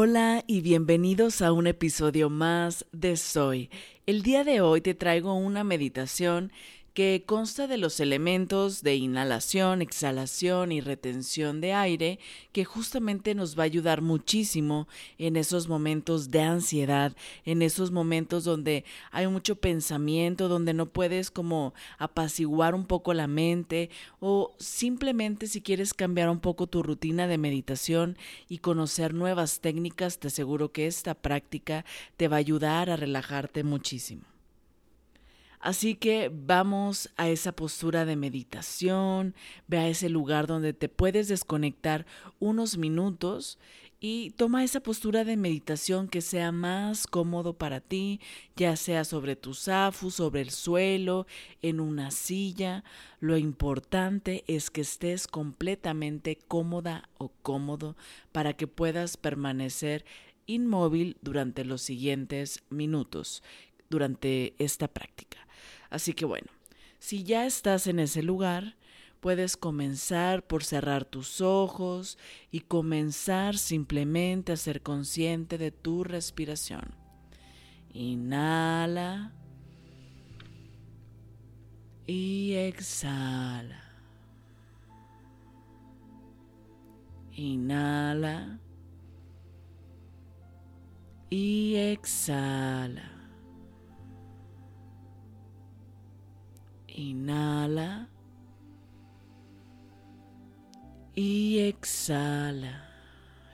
Hola y bienvenidos a un episodio más de Soy. El día de hoy te traigo una meditación que consta de los elementos de inhalación, exhalación y retención de aire, que justamente nos va a ayudar muchísimo en esos momentos de ansiedad, en esos momentos donde hay mucho pensamiento, donde no puedes como apaciguar un poco la mente o simplemente si quieres cambiar un poco tu rutina de meditación y conocer nuevas técnicas, te aseguro que esta práctica te va a ayudar a relajarte muchísimo. Así que vamos a esa postura de meditación, ve a ese lugar donde te puedes desconectar unos minutos y toma esa postura de meditación que sea más cómodo para ti, ya sea sobre tu zafu, sobre el suelo, en una silla. Lo importante es que estés completamente cómoda o cómodo para que puedas permanecer inmóvil durante los siguientes minutos durante esta práctica. Así que bueno, si ya estás en ese lugar, puedes comenzar por cerrar tus ojos y comenzar simplemente a ser consciente de tu respiración. Inhala y exhala. Inhala y exhala. Inhala. Y exhala.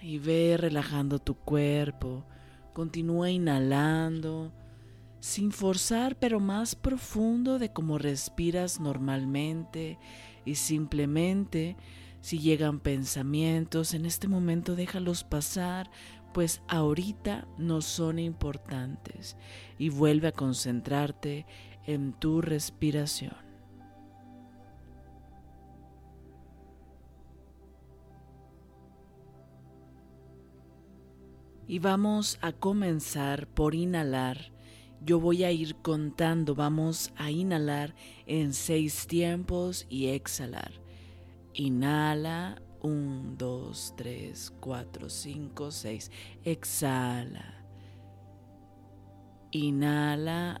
Y ve relajando tu cuerpo. Continúa inhalando. Sin forzar, pero más profundo de como respiras normalmente. Y simplemente, si llegan pensamientos, en este momento déjalos pasar, pues ahorita no son importantes. Y vuelve a concentrarte en tu respiración. Y vamos a comenzar por inhalar. Yo voy a ir contando, vamos a inhalar en seis tiempos y exhalar. Inhala, 1, 2, 3, 4, 5, 6. Exhala. Inhala,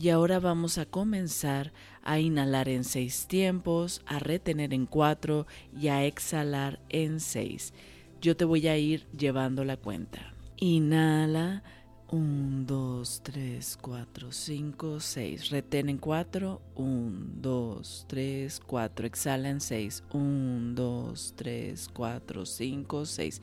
Y ahora vamos a comenzar a inhalar en seis tiempos, a retener en cuatro y a exhalar en seis. Yo te voy a ir llevando la cuenta. Inhala. 1, 2, 3, 4, 5, 6. Retén en 4. 1, 2, 3, 4. Exhala en 6. 1, 2, 3, 4, 5, 6.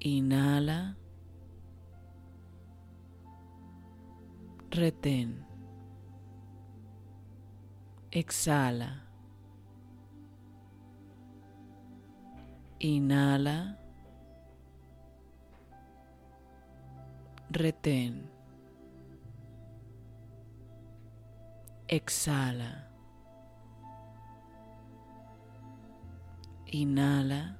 Inhala. Retén. Exhala. Inhala. Retén. Exhala. Inhala.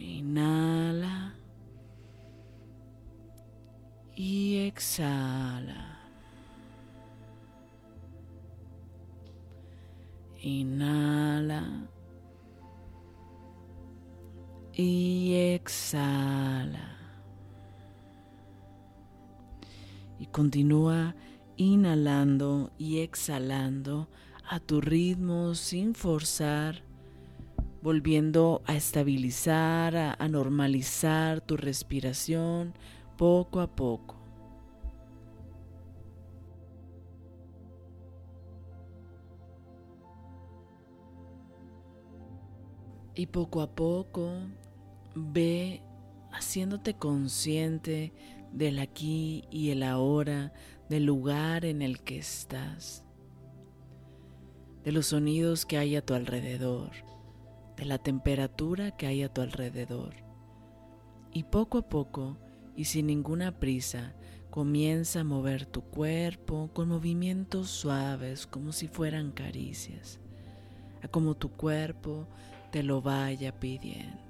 Inhala. Y exhala. Inhala. Y exhala. Y continúa inhalando y exhalando a tu ritmo sin forzar volviendo a estabilizar, a, normalizar tu respiración poco a poco. Y poco a poco ve haciéndote consciente del aquí y el ahora, del lugar en el que estás, de los sonidos que hay a tu alrededor, la temperatura que hay a tu alrededor. Y poco a poco y sin ninguna prisa, comienza a mover tu cuerpo con movimientos suaves como si fueran caricias, a como tu cuerpo te lo vaya pidiendo.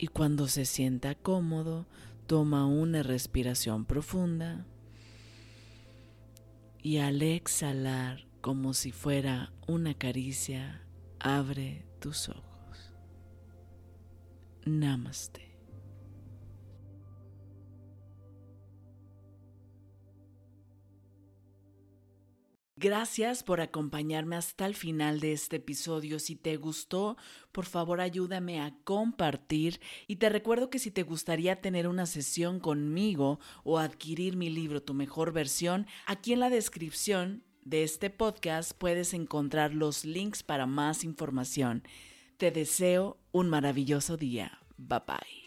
Y cuando se sienta cómodo, toma una respiración profunda y al exhalar como si fuera una caricia, abre tus ojos. Namaste. Gracias por acompañarme hasta el final de este episodio. Si te gustó, por favor ayúdame a compartir y te recuerdo que si te gustaría tener una sesión conmigo o adquirir mi libro Tu mejor versión, aquí en la descripción de este podcast puedes encontrar los links para más información. Te deseo un maravilloso día. Bye bye.